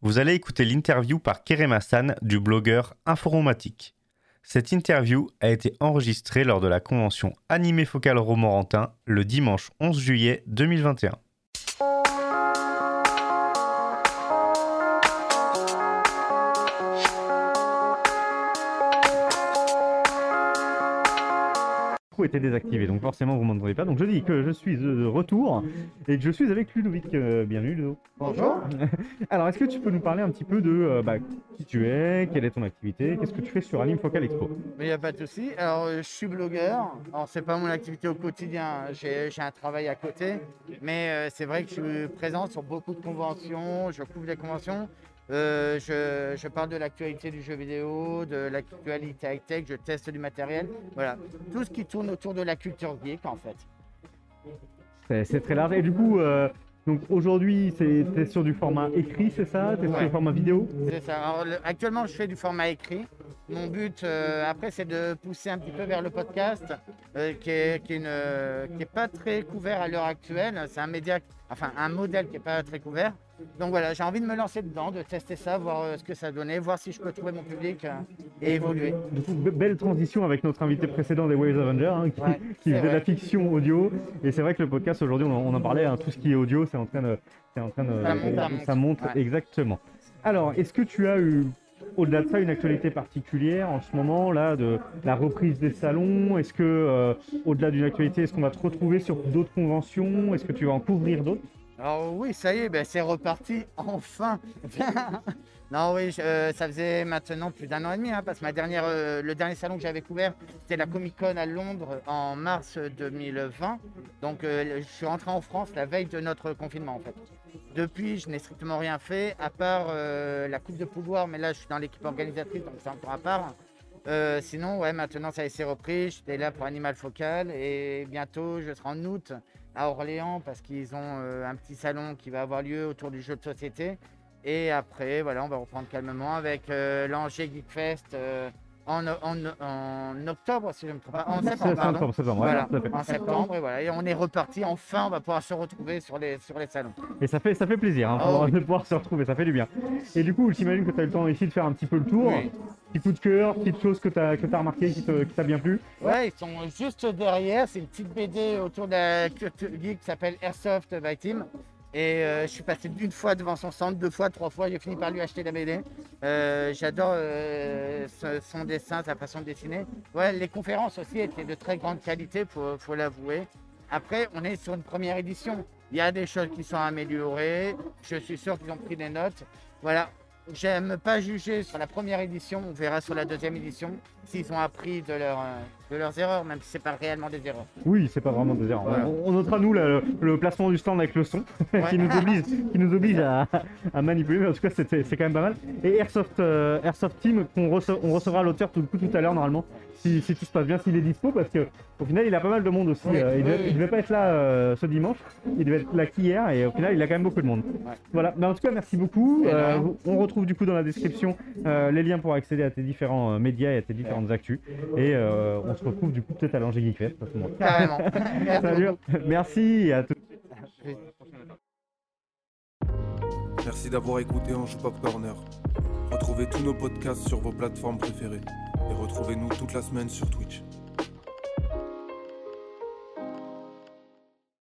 Vous allez écouter l'interview par Kerem Hassan du blogueur Informatique. Cette interview a été enregistrée lors de la convention Animé Focal Romorantin le dimanche 11 juillet 2021. Était désactivé, donc forcément vous ne m'entendez pas. Donc je dis que je suis de retour et que je suis avec Ludovic. Euh, bienvenue Ludo. Bonjour. Alors est-ce que tu peux nous parler un petit peu de euh, bah, qui tu es, quelle est ton activité, qu'est-ce que tu fais sur Anime Focal Expo? Mais il n'y a pas de souci. Alors euh, je suis blogueur. Alors c'est pas mon activité au quotidien, j'ai un travail à côté, mais c'est vrai que je suis présent sur beaucoup de conventions, je couvre des conventions. Euh, je, parle de l'actualité du jeu vidéo, de l'actualité high-tech, je teste du matériel. Voilà, tout ce qui tourne autour de la culture geek en fait. C'est très large. Et du coup, euh, donc aujourd'hui, tu es sur du format écrit, c'est ça? Tu es sur du format vidéo? C'est ça. actuellement, je fais du format écrit. Mon but, euh, après, c'est de pousser un petit peu vers le podcast, qui n'est qui est pas très couvert à l'heure actuelle. C'est un média, enfin un modèle qui n'est pas très couvert. Donc voilà, j'ai envie de me lancer dedans, de tester ça, voir euh, ce que ça donnait, voir si je peux trouver mon public euh, et évoluer. Du coup, belle transition avec notre invité précédent des Waves Avengers, hein, qui, faisait de la fiction audio. Et c'est vrai que le podcast aujourd'hui, on, en parlait, hein, tout ce qui est audio, c'est en train de, en train de, ça monte, exactement. Alors, est-ce que tu as eu au-delà de ça, une actualité particulière en ce moment, là, de la reprise des salons? Est-ce que, euh, au-delà d'une actualité, est-ce qu'on va te retrouver sur d'autres conventions? Est-ce que tu vas en couvrir d'autres? Alors oui, ça y est, ben, c'est reparti enfin. non oui, euh, ça faisait maintenant plus d'un an et demi, hein, parce que ma dernière, euh, le dernier salon que j'avais couvert, c'était la Comic Con à Londres en mars 2020. Donc euh, je suis rentré en France la veille de notre confinement en fait. Depuis, je n'ai strictement rien fait, à part la Coupe de Pouvoir, mais là je suis dans l'équipe organisatrice, donc c'est encore à part. Sinon, ouais, maintenant ça s'est repris. J'étais là pour Animal Focal et bientôt, je serai en août à Orléans parce qu'ils ont euh, un petit salon qui va avoir lieu autour du jeu de société. Et après, voilà, on va reprendre calmement avec euh, l'Angers Geek Fest en, en, octobre, si je ne me trompe pas. En septembre, voilà, en septembre, et voilà. Et on est reparti. Enfin, on va pouvoir se retrouver sur les, sur les salons. Et ça fait, ça fait plaisir hein, oh de pouvoir se retrouver, ça fait du bien. Et du coup, j'imagine que tu as eu le temps ici de faire un petit peu le tour. Petit coup de cœur, petite chose que tu as, que as remarqué qui t'a bien plu Ouais, ils sont juste derrière. C'est une petite BD autour de la culture geek qui s'appelle Airsoft by Team. Et euh, je suis passé d'une fois devant son centre, deux fois, trois fois. J'ai fini par lui acheter la BD. Euh, j'adore euh, son dessin, sa façon de dessiner. Les conférences aussi étaient de très grande qualité, il faut l'avouer. Après, on est sur une première édition. Il y a des choses qui sont améliorées. Je suis sûr qu'ils ont pris des notes. Voilà, J'aime pas juger sur la première édition, on verra sur la deuxième édition s'ils ont appris de, leur, euh, de leurs erreurs, même si c'est pas réellement des erreurs. Oui, c'est pas vraiment des erreurs. On, notera nous le, placement du stand avec le son qui nous oblige, qui nous oblige à, manipuler, mais en tout cas c'est quand même pas mal. Et Airsoft, euh, Airsoft Team, on, recevra l'auteur tout, tout à l'heure normalement, si, tout se passe bien, s'il est dispo, parce qu'au final il a pas mal de monde aussi. Euh, il, devait, pas être là ce dimanche, il devait être là qu'hier, et au final il a quand même beaucoup de monde. Voilà, mais en tout cas merci beaucoup. on retrouve du coup dans la description euh, les liens pour accéder à tes différents euh, médias et à tes différentes actus. Et euh, on se retrouve du coup peut-être à l'Angers Geek Fest. Carrément. Salut. Merci et à tous. Merci d'avoir écouté Ange Pop Corner. Retrouvez tous nos podcasts sur vos plateformes préférées et retrouvez-nous toute la semaine sur Twitch.